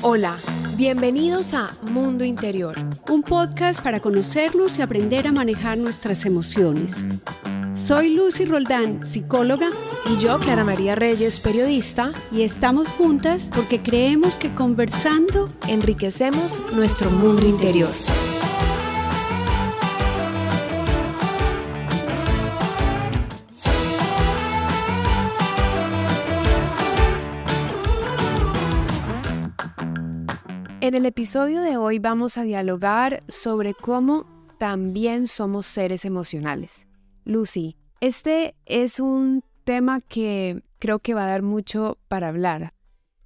Hola, bienvenidos a Mundo Interior. Un podcast para conocernos y aprender a manejar nuestras emociones. Soy Lucy Roldán, psicóloga. Y yo, Clara María Reyes, periodista. Y estamos juntas porque creemos que conversando enriquecemos nuestro mundo interior. En el episodio de hoy vamos a dialogar sobre cómo también somos seres emocionales. Lucy, este es un tema que creo que va a dar mucho para hablar.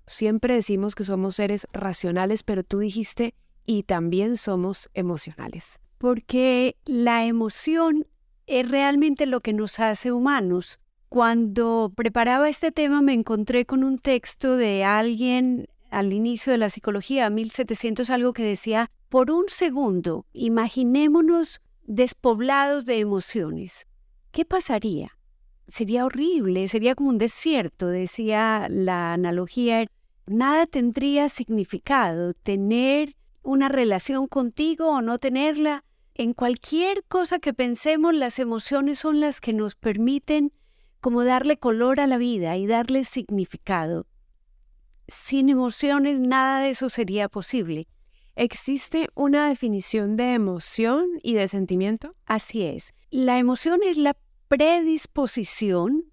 Siempre decimos que somos seres racionales, pero tú dijiste y también somos emocionales. Porque la emoción es realmente lo que nos hace humanos. Cuando preparaba este tema me encontré con un texto de alguien al inicio de la psicología, 1700 algo que decía, por un segundo, imaginémonos despoblados de emociones. ¿Qué pasaría? Sería horrible, sería como un desierto, decía la analogía. Nada tendría significado, tener una relación contigo o no tenerla. En cualquier cosa que pensemos, las emociones son las que nos permiten como darle color a la vida y darle significado sin emociones nada de eso sería posible. ¿Existe una definición de emoción y de sentimiento? Así es. La emoción es la predisposición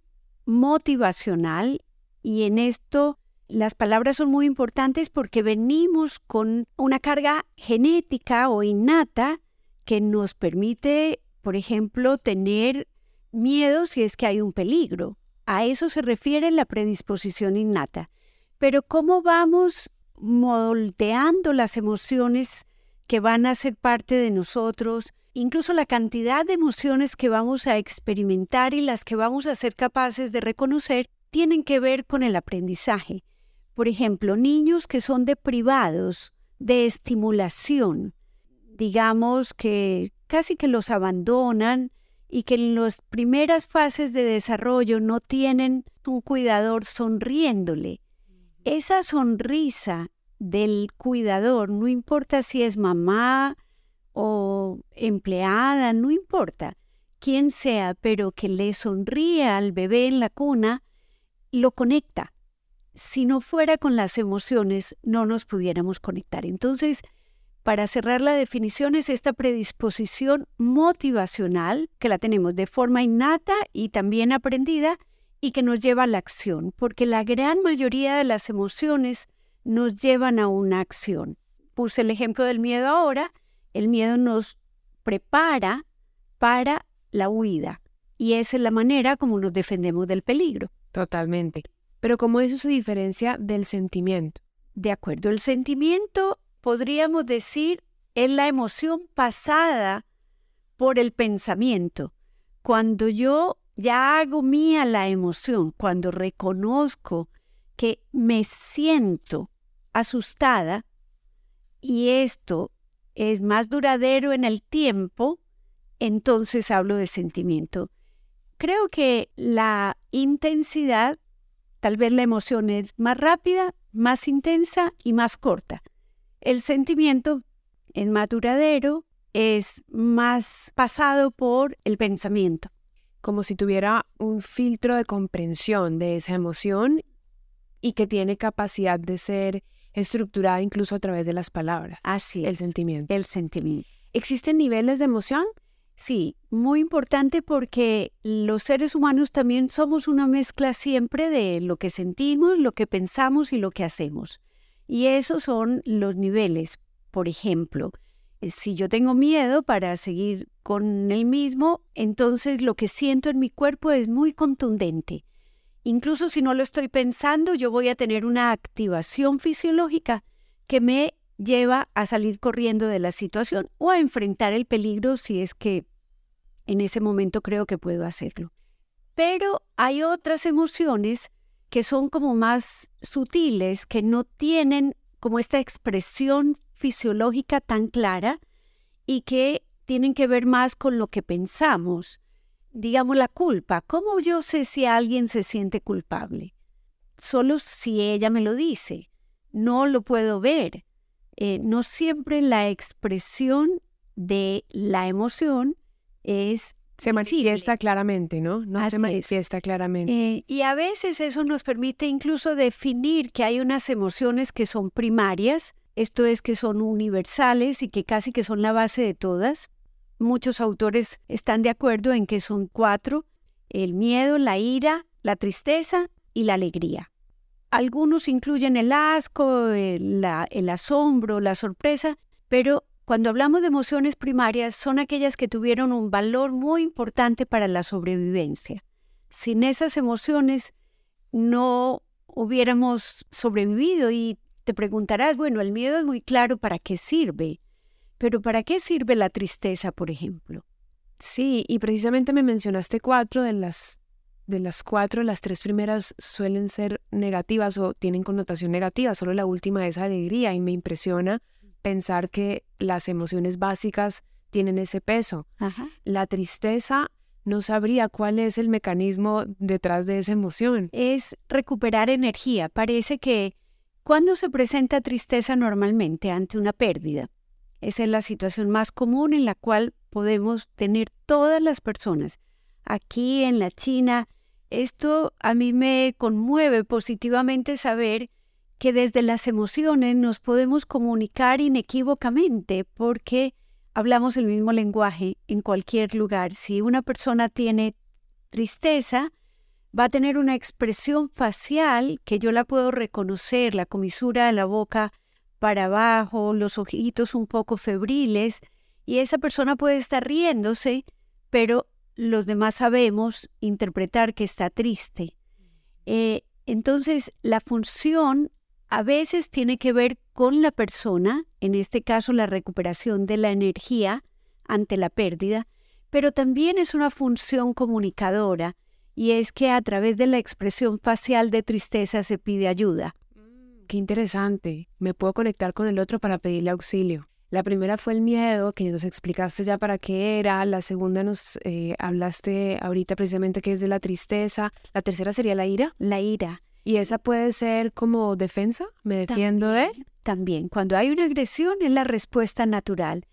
motivacional y en esto las palabras son muy importantes porque venimos con una carga genética o innata que nos permite, por ejemplo, tener miedo si es que hay un peligro. A eso se refiere la predisposición innata. Pero ¿cómo vamos moldeando las emociones que van a ser parte de nosotros? Incluso la cantidad de emociones que vamos a experimentar y las que vamos a ser capaces de reconocer tienen que ver con el aprendizaje. Por ejemplo, niños que son deprivados de estimulación, digamos que casi que los abandonan y que en las primeras fases de desarrollo no tienen un cuidador sonriéndole esa sonrisa del cuidador, no importa si es mamá o empleada, no importa quién sea, pero que le sonríe al bebé en la cuna, lo conecta. Si no fuera con las emociones, no nos pudiéramos conectar. Entonces, para cerrar la definición es esta predisposición motivacional que la tenemos de forma innata y también aprendida y que nos lleva a la acción, porque la gran mayoría de las emociones nos llevan a una acción. Puse el ejemplo del miedo ahora, el miedo nos prepara para la huida y esa es la manera como nos defendemos del peligro. Totalmente. Pero ¿cómo eso se diferencia del sentimiento? De acuerdo, el sentimiento podríamos decir es la emoción pasada por el pensamiento. Cuando yo ya hago mía la emoción cuando reconozco que me siento asustada y esto es más duradero en el tiempo, entonces hablo de sentimiento. Creo que la intensidad, tal vez la emoción es más rápida, más intensa y más corta. El sentimiento es más duradero, es más pasado por el pensamiento como si tuviera un filtro de comprensión de esa emoción y que tiene capacidad de ser estructurada incluso a través de las palabras. Así El sentimiento. El sentimiento. ¿Existen niveles de emoción? Sí, muy importante porque los seres humanos también somos una mezcla siempre de lo que sentimos, lo que pensamos y lo que hacemos. Y esos son los niveles. Por ejemplo, si yo tengo miedo para seguir con el mismo, entonces lo que siento en mi cuerpo es muy contundente. Incluso si no lo estoy pensando, yo voy a tener una activación fisiológica que me lleva a salir corriendo de la situación o a enfrentar el peligro si es que en ese momento creo que puedo hacerlo. Pero hay otras emociones que son como más sutiles, que no tienen como esta expresión fisiológica tan clara y que tienen que ver más con lo que pensamos. Digamos la culpa. ¿Cómo yo sé si alguien se siente culpable? Solo si ella me lo dice. no lo puedo ver. Eh, no siempre la expresión de la emoción es se manifiesta claramente, ¿no? No se manifiesta claramente. Eh, y a veces eso nos permite incluso definir que hay unas emociones que son primarias, esto es que son universales y que casi que son la base de todas. Muchos autores están de acuerdo en que son cuatro, el miedo, la ira, la tristeza y la alegría. Algunos incluyen el asco, el, asombro, la sorpresa, pero cuando hablamos de emociones primarias son aquellas que tuvieron un valor muy importante para la sobrevivencia. Sin esas emociones no hubiéramos sobrevivido y te preguntarás, bueno, el miedo es muy claro para qué sirve, pero ¿para qué sirve la tristeza, por ejemplo? Sí, y precisamente me mencionaste cuatro de las de las cuatro, las tres primeras suelen ser negativas o tienen connotación negativa, solo la última es alegría y me impresiona pensar que las emociones básicas tienen ese peso. La tristeza no sabría cuál es el mecanismo detrás de esa emoción. Es recuperar energía. Parece que cuando se presenta tristeza normalmente ante una pérdida, esa es la situación más común en la cual podemos tener todas las personas. Aquí en la China, esto a mí me conmueve positivamente saber que desde las emociones nos podemos comunicar inequívocamente porque hablamos el mismo lenguaje en cualquier lugar. Si una persona tiene tristeza, va a tener una expresión facial que yo la puedo reconocer, la comisura de la boca para abajo, los ojitos un poco febriles, y esa persona puede estar riéndose, pero los demás sabemos interpretar que está triste. Eh, entonces, la función a veces tiene que ver con la persona, en este caso la recuperación de la energía ante la pérdida, pero también es una función comunicadora y es que a través de la expresión facial de tristeza se pide ayuda. Mm, qué interesante. Me puedo conectar con el otro para pedirle auxilio. La primera fue el miedo, que nos explicaste ya para qué era. La segunda nos eh, hablaste ahorita precisamente que es de la tristeza. La tercera sería la ira. La ira. ¿Y esa puede ser como defensa? ¿Me defiendo de? También, cuando hay una agresión es la respuesta natural.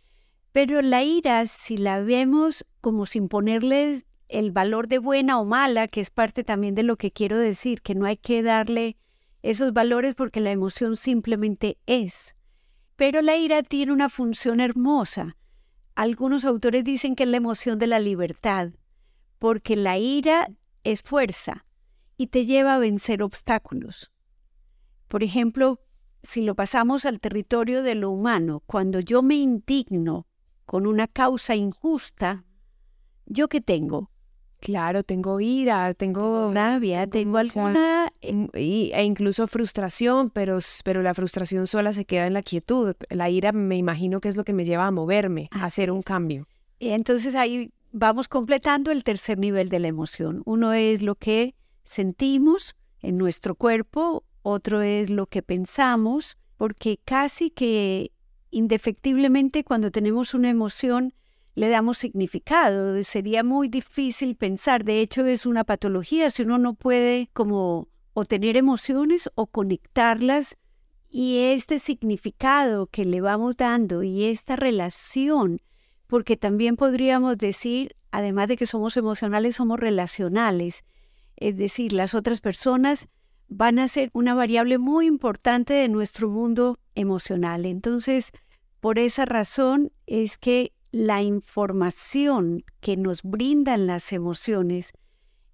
Pero la ira, si la vemos como sin ponerles el valor de buena o mala, que es parte también de lo que quiero decir, que no hay que darle esos valores porque la emoción simplemente es. Pero la ira tiene una función hermosa. Algunos autores dicen que es la emoción de la libertad, porque la ira es fuerza, y te lleva a vencer obstáculos. Por ejemplo, si lo pasamos al territorio de lo humano, cuando yo me indigno con una causa injusta, ¿yo qué tengo? Claro, tengo ira, tengo rabia, tengo, alguna e incluso frustración, pero, pero la frustración sola se queda en la quietud. La ira me imagino que es lo que me lleva a moverme, a hacer un cambio. Y entonces ahí vamos completando el tercer nivel de la emoción. Uno es lo que sentimos en nuestro cuerpo, otro es lo que pensamos, porque casi que indefectiblemente cuando tenemos una emoción le damos significado. Sería muy difícil pensar, de hecho es una patología si uno no puede como o tener emociones o conectarlas y este significado que le vamos dando y esta relación, porque también podríamos decir, además de que somos emocionales, somos relacionales es decir, las otras personas van a ser una variable muy importante de nuestro mundo emocional. Entonces, por esa razón es que la información que nos brindan las emociones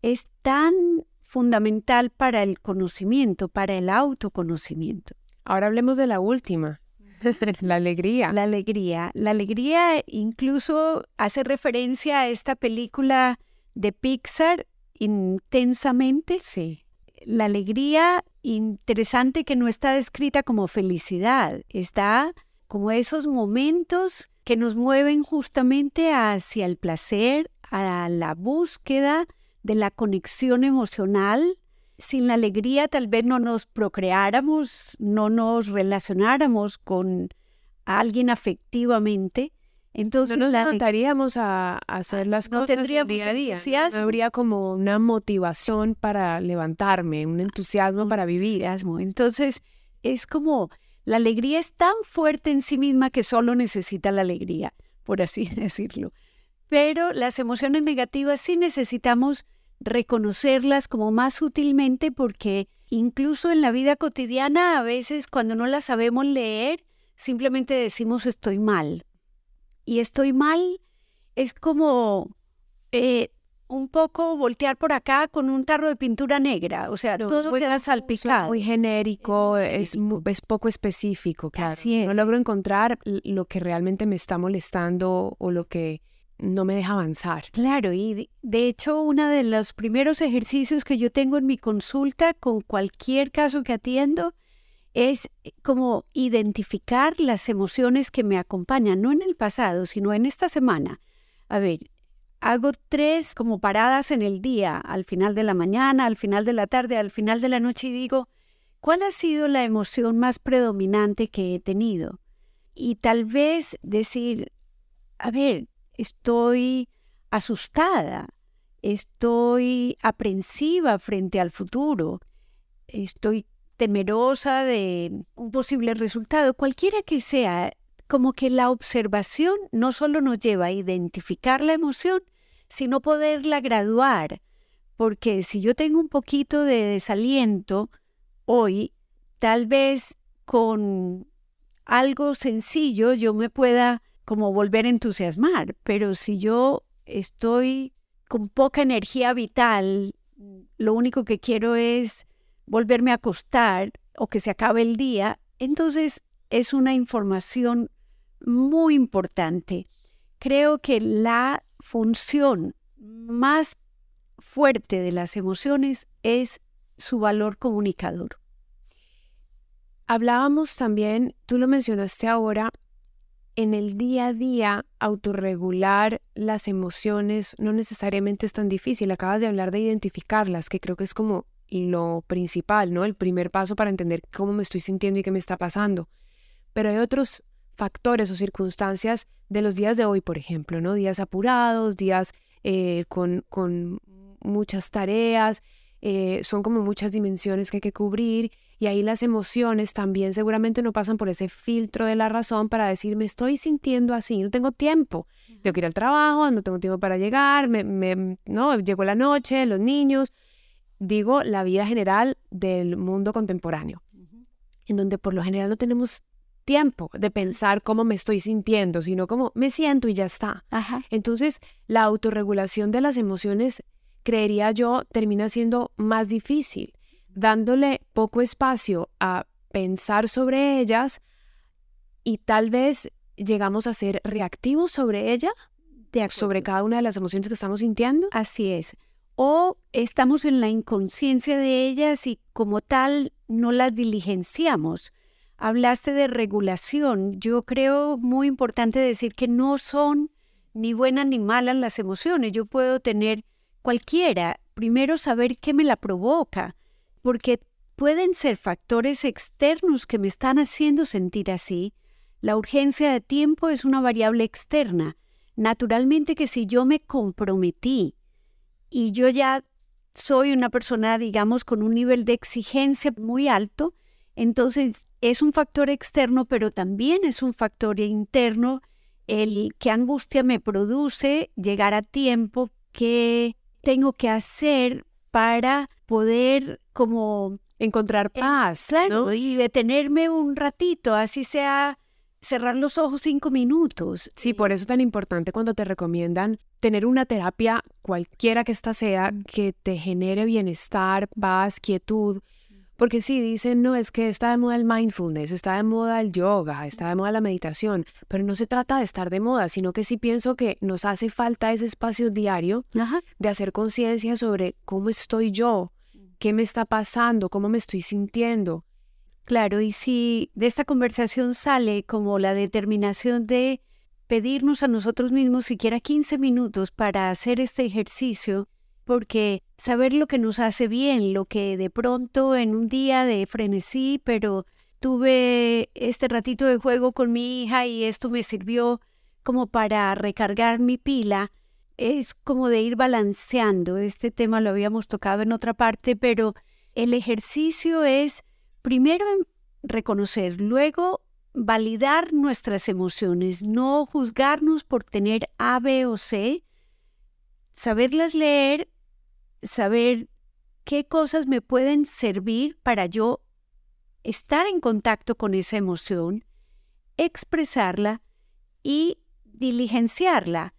es tan fundamental para el conocimiento, para el autoconocimiento. Ahora hablemos de la última, la alegría. La alegría. La alegría incluso hace referencia a esta película de Pixar intensamente. Sí. La alegría interesante que no está descrita como felicidad, está como esos momentos que nos mueven justamente hacia el placer, a la búsqueda de la conexión emocional. Sin la alegría tal vez no nos procreáramos, no nos relacionáramos con alguien afectivamente. Entonces, no nos notaríamos a, hacer las no cosas día a día. No habría como una motivación para levantarme, un entusiasmo para vivir. Entonces, es como la alegría es tan fuerte en sí misma que solo necesita la alegría, por así decirlo. Pero las emociones negativas sí necesitamos reconocerlas como más sutilmente porque incluso en la vida cotidiana a veces cuando no las sabemos leer, simplemente decimos estoy mal. Y estoy mal es como eh, un poco voltear por acá con un tarro de pintura negra, o sea, todo queda salpicado. Es muy genérico, es, es poco específico, claro. No logro encontrar lo que realmente me está molestando o lo que no me deja avanzar. Claro, y de hecho uno de los primeros ejercicios que yo tengo en mi consulta con cualquier caso que atiendo es eh, como identificar las emociones que me acompañan, no en el pasado, sino en esta semana. A ver, hago tres como paradas en el día, al final de la mañana, al final de la tarde, al final de la noche y digo, ¿cuál ha sido la emoción más predominante que he tenido? Y tal vez decir, a ver, estoy asustada, estoy aprensiva frente al futuro, estoy temerosa de un posible resultado, cualquiera que sea, como que la observación no solo nos lleva a identificar la emoción, sino poderla graduar, porque si yo tengo un poquito de desaliento hoy, tal vez con algo sencillo yo me pueda como volver a entusiasmar, pero si yo estoy con poca energía vital, lo único que quiero es volverme a acostar o que se acabe el día, entonces es una información muy importante. Creo que la función más fuerte de las emociones es su valor comunicador. Hablábamos también, tú lo mencionaste ahora, en el día a día autorregular las emociones no necesariamente es tan difícil. Acabas de hablar de identificarlas, que creo que es como lo principal, ¿no? El primer paso para entender cómo me estoy sintiendo y qué me está pasando. Pero hay otros factores o circunstancias de los días de hoy, por ejemplo, ¿no? Días apurados, días eh, con, con, muchas tareas, eh, son como muchas dimensiones que hay que cubrir y ahí las emociones también seguramente no pasan por ese filtro de la razón para decir, me estoy sintiendo así, no tengo tiempo, tengo que ir al trabajo, no tengo tiempo para llegar, me, me, no, llegó la noche, los niños, digo la vida general del mundo contemporáneo, en donde por lo general no tenemos tiempo de pensar cómo me estoy sintiendo, sino cómo me siento y ya está. Entonces, la autorregulación de las emociones, creería yo, termina siendo más difícil, dándole poco espacio a pensar sobre ellas y tal vez llegamos a ser reactivos sobre ella, sobre cada una de las emociones que estamos sintiendo. Así es. O estamos en la inconsciencia de ellas y como tal no las diligenciamos Hablaste de regulación. Yo creo muy importante decir que no son ni buenas ni malas las emociones. Yo puedo tener cualquiera. Primero saber qué me la provoca, porque pueden ser factores externos que me están haciendo sentir así. La urgencia de tiempo es una variable externa. Naturalmente que si yo me comprometí y yo ya soy una persona, digamos, con un nivel de exigencia muy alto, entonces es un factor externo, pero también es un factor interno el que angustia me produce llegar a tiempo, qué tengo que hacer para poder como encontrar eh, paz, y detenerme un ratito, así sea cerrar los ojos cinco minutos. Sí, por eso es tan importante cuando te recomiendan tener una terapia, cualquiera que ésta sea, que te genere bienestar, paz, quietud, porque sí, dicen, no, es que está de moda el mindfulness, está de moda el yoga, está de moda la meditación, pero no se trata de estar de moda, sino que sí pienso que nos hace falta ese espacio diario de hacer conciencia sobre cómo estoy yo, qué me está pasando, cómo me estoy sintiendo. Claro, y si de esta conversación sale como la determinación de pedirnos a nosotros mismos siquiera 15 minutos para hacer este ejercicio, porque saber lo que nos hace bien, lo que de pronto en un día de frenesí, pero tuve este ratito de juego con mi hija y esto me sirvió como para recargar mi pila, es como de ir balanceando. Este tema lo habíamos tocado en otra parte, pero el ejercicio es primero reconocer, luego validar nuestras emociones, no juzgarnos por tener A, B o C, saberlas leer, saber qué cosas me pueden servir para yo estar en contacto con esa emoción, expresarla y diligenciarla.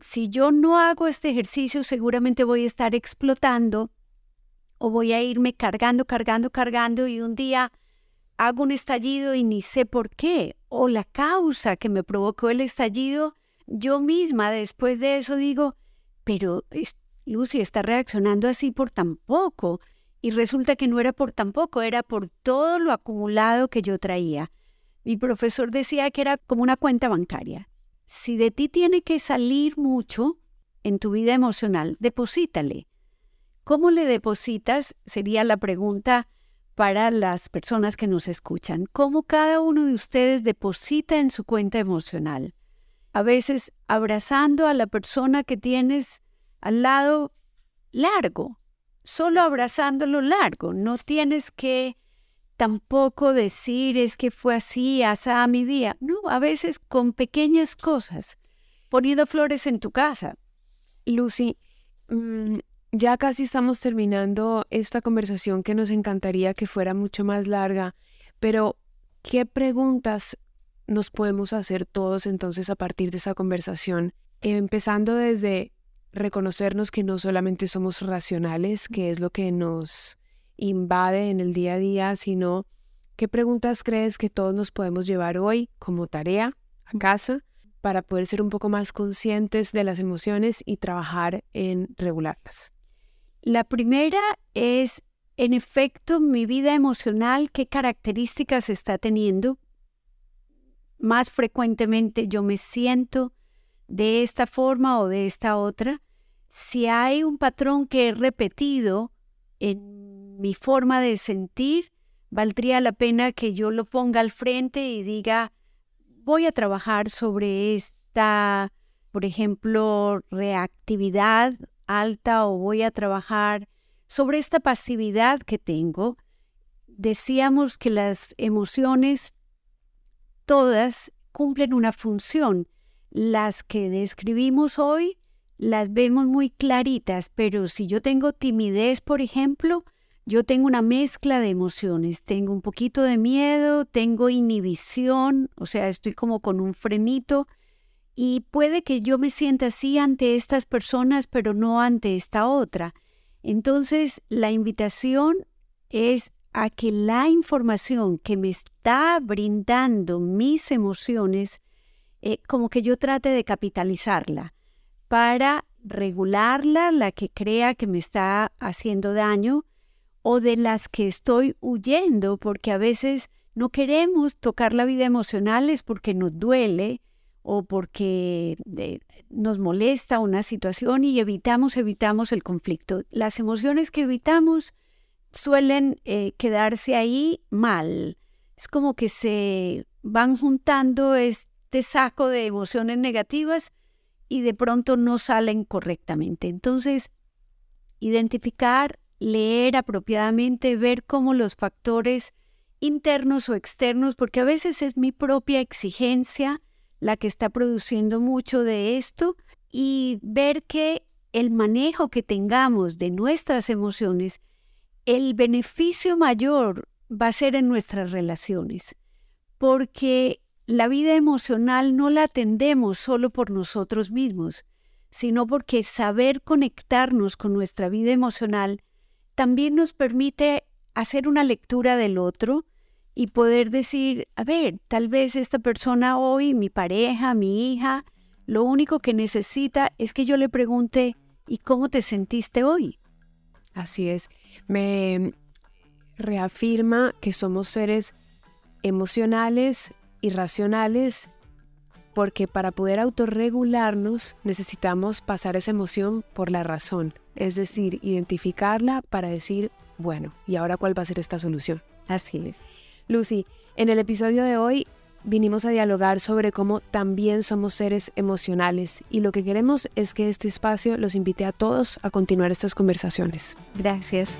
Si yo no hago este ejercicio, seguramente voy a estar explotando o voy a irme cargando, cargando, cargando y un día hago un estallido y ni sé por qué, o la causa que me provocó el estallido, yo misma después de eso digo, pero Lucy está reaccionando así por tan poco, y resulta que no era por tan poco, era por todo lo acumulado que yo traía. Mi profesor decía que era como una cuenta bancaria. Si de ti tiene que salir mucho en tu vida emocional, deposítale. ¿Cómo le depositas? Sería la pregunta para las personas que nos escuchan. ¿Cómo cada uno de ustedes deposita en su cuenta emocional? A veces abrazando a la persona que tienes al lado largo, solo abrazándolo largo. No tienes que tampoco decir es que fue así, hasta mi día. No, a veces con pequeñas cosas, poniendo flores en tu casa. Lucy, mm, ya casi estamos terminando esta conversación que nos encantaría que fuera mucho más larga, pero ¿qué preguntas nos podemos hacer todos entonces a partir de esa conversación? Empezando desde reconocernos que no solamente somos racionales, que es lo que nos invade en el día a día, sino qué preguntas crees que todos nos podemos llevar hoy como tarea a casa para poder ser un poco más conscientes de las emociones y trabajar en regularlas. La primera es, en efecto, mi vida emocional, qué características está teniendo. Más frecuentemente yo me siento de esta forma o de esta otra. Si hay un patrón que he repetido en mi forma de sentir, valdría la pena que yo lo ponga al frente y diga, voy a trabajar sobre esta, por ejemplo, reactividad alta o voy a trabajar sobre esta pasividad que tengo. Decíamos que las emociones todas cumplen una función. Las que describimos hoy las vemos muy claritas, pero si yo tengo timidez, por ejemplo, yo tengo una mezcla de emociones. Tengo un poquito de miedo, tengo inhibición, o sea, estoy como con un frenito y puede que yo me sienta así ante estas personas, pero no ante esta otra. Entonces, la invitación es a que la información que me está brindando mis emociones, eh, como que yo trate de capitalizarla para regularla, la que crea que me está haciendo daño, o de las que estoy huyendo, porque a veces no queremos tocar la vida emocional es porque nos duele, o porque eh, nos molesta una situación y evitamos, evitamos el conflicto. Las emociones que evitamos suelen eh, quedarse ahí mal. Es como que se van juntando este saco de emociones negativas y de pronto no salen correctamente. Entonces, identificar, leer apropiadamente, ver cómo los factores internos o externos, porque a veces es mi propia exigencia, la que está produciendo mucho de esto y ver que el manejo que tengamos de nuestras emociones, el beneficio mayor va a ser en nuestras relaciones, porque la vida emocional no la atendemos solo por nosotros mismos, sino porque saber conectarnos con nuestra vida emocional también nos permite hacer una lectura del otro y poder decir, a ver, tal vez esta persona hoy, mi pareja, mi hija, lo único que necesita es que yo le pregunte, ¿y cómo te sentiste hoy? Así es, me reafirma que somos seres emocionales y racionales porque para poder autorregularnos necesitamos pasar esa emoción por la razón, es decir, identificarla para decir, bueno, ¿y ahora cuál va a ser esta solución? Así es. Lucy, en el episodio de hoy vinimos a dialogar sobre cómo también somos seres emocionales y lo que queremos es que este espacio los invite a todos a continuar estas conversaciones. Gracias.